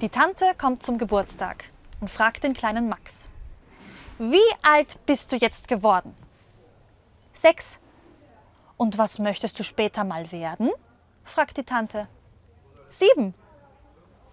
Die Tante kommt zum Geburtstag und fragt den kleinen Max. Wie alt bist du jetzt geworden? Sechs. Und was möchtest du später mal werden? fragt die Tante. Sieben.